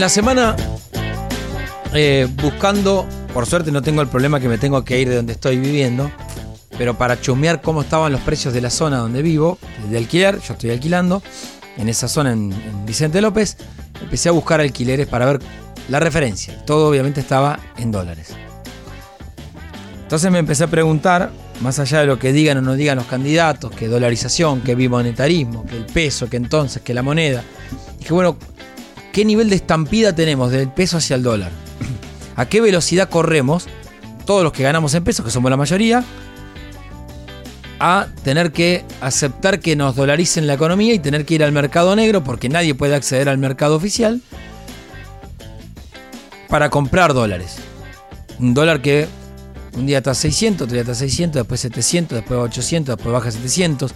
En la semana, eh, buscando, por suerte no tengo el problema que me tengo que ir de donde estoy viviendo, pero para chumear cómo estaban los precios de la zona donde vivo, de alquiler, yo estoy alquilando, en esa zona en, en Vicente López, empecé a buscar alquileres para ver la referencia. Todo obviamente estaba en dólares. Entonces me empecé a preguntar, más allá de lo que digan o no digan los candidatos, que dolarización, que bimonetarismo, que el peso, que entonces, que la moneda. Que bueno, ¿qué nivel de estampida tenemos del peso hacia el dólar? ¿A qué velocidad corremos, todos los que ganamos en pesos, que somos la mayoría, a tener que aceptar que nos dolaricen la economía y tener que ir al mercado negro porque nadie puede acceder al mercado oficial para comprar dólares. Un dólar que un día está a 600, otro día está a 600, después 700, después 800, después baja a 700.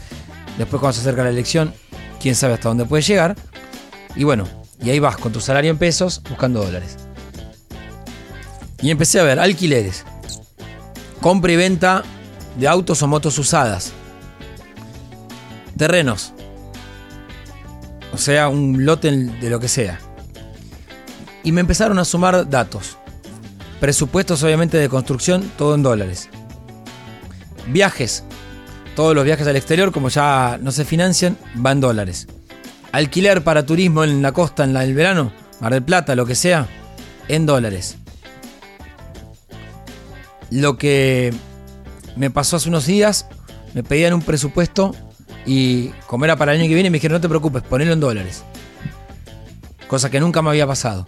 Después cuando se acerca la elección, quién sabe hasta dónde puede llegar. Y bueno, y ahí vas con tu salario en pesos buscando dólares. Y empecé a ver alquileres. Compra y venta de autos o motos usadas. Terrenos. O sea, un lote de lo que sea. Y me empezaron a sumar datos. Presupuestos obviamente de construcción, todo en dólares. Viajes. Todos los viajes al exterior, como ya no se financian, van dólares. Alquiler para turismo en la costa en el verano, Mar del Plata, lo que sea, en dólares. Lo que me pasó hace unos días, me pedían un presupuesto y como era para el año que viene me dijeron no te preocupes, ponelo en dólares. Cosa que nunca me había pasado.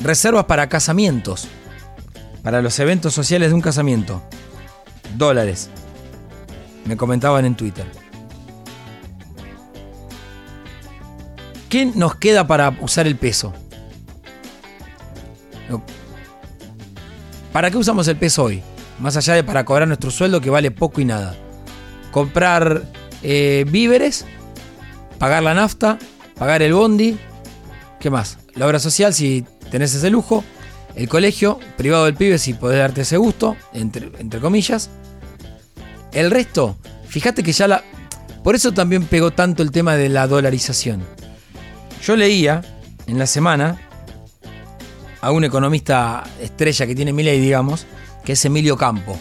Reservas para casamientos, para los eventos sociales de un casamiento. Dólares. Me comentaban en Twitter. ¿Qué nos queda para usar el peso? ¿Para qué usamos el peso hoy? Más allá de para cobrar nuestro sueldo que vale poco y nada. Comprar eh, víveres, pagar la nafta, pagar el bondi. ¿Qué más? La obra social si tenés ese lujo. El colegio privado del pibe si podés darte ese gusto, entre, entre comillas. El resto, fíjate que ya la... Por eso también pegó tanto el tema de la dolarización. Yo leía en la semana a un economista estrella que tiene ley, digamos, que es Emilio Campo,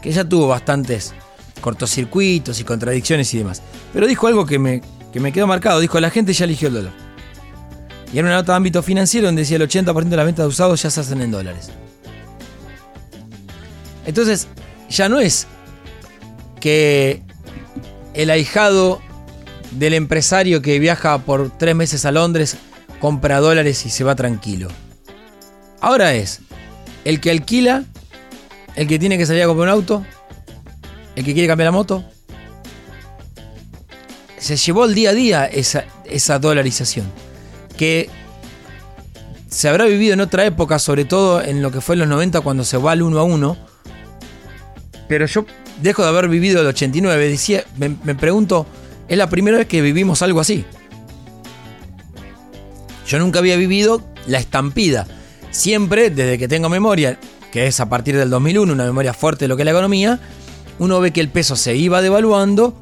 que ya tuvo bastantes cortocircuitos y contradicciones y demás. Pero dijo algo que me, que me quedó marcado. Dijo, la gente ya eligió el dólar. Y era una nota de ámbito financiero donde decía el 80% de las ventas de usados ya se hacen en dólares. Entonces, ya no es que el ahijado del empresario que viaja por tres meses a Londres compra dólares y se va tranquilo. Ahora es el que alquila el que tiene que salir a comprar un auto, el que quiere cambiar la moto. Se llevó el día a día esa, esa dolarización, que se habrá vivido en otra época, sobre todo en lo que fue en los 90 cuando se va al uno a uno. Pero yo dejo de haber vivido el 89, decía, me, me pregunto, es la primera vez que vivimos algo así. Yo nunca había vivido la estampida. Siempre, desde que tengo memoria, que es a partir del 2001, una memoria fuerte de lo que es la economía, uno ve que el peso se iba devaluando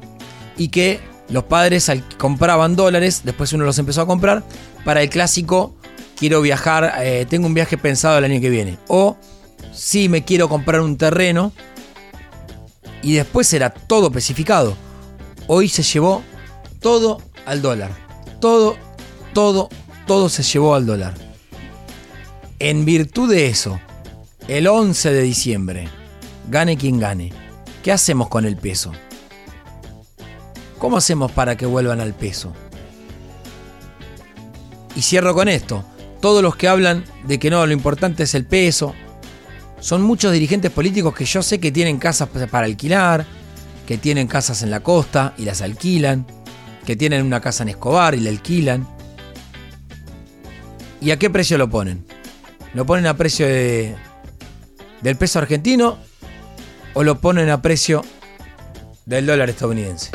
y que los padres compraban dólares, después uno los empezó a comprar, para el clásico, quiero viajar, eh, tengo un viaje pensado el año que viene. O si me quiero comprar un terreno, y después era todo especificado. Hoy se llevó todo al dólar. Todo, todo, todo se llevó al dólar. En virtud de eso, el 11 de diciembre, gane quien gane, ¿qué hacemos con el peso? ¿Cómo hacemos para que vuelvan al peso? Y cierro con esto. Todos los que hablan de que no, lo importante es el peso, son muchos dirigentes políticos que yo sé que tienen casas para alquilar, que tienen casas en la costa y las alquilan, que tienen una casa en Escobar y la alquilan. ¿Y a qué precio lo ponen? Lo ponen a precio de del peso argentino o lo ponen a precio del dólar estadounidense.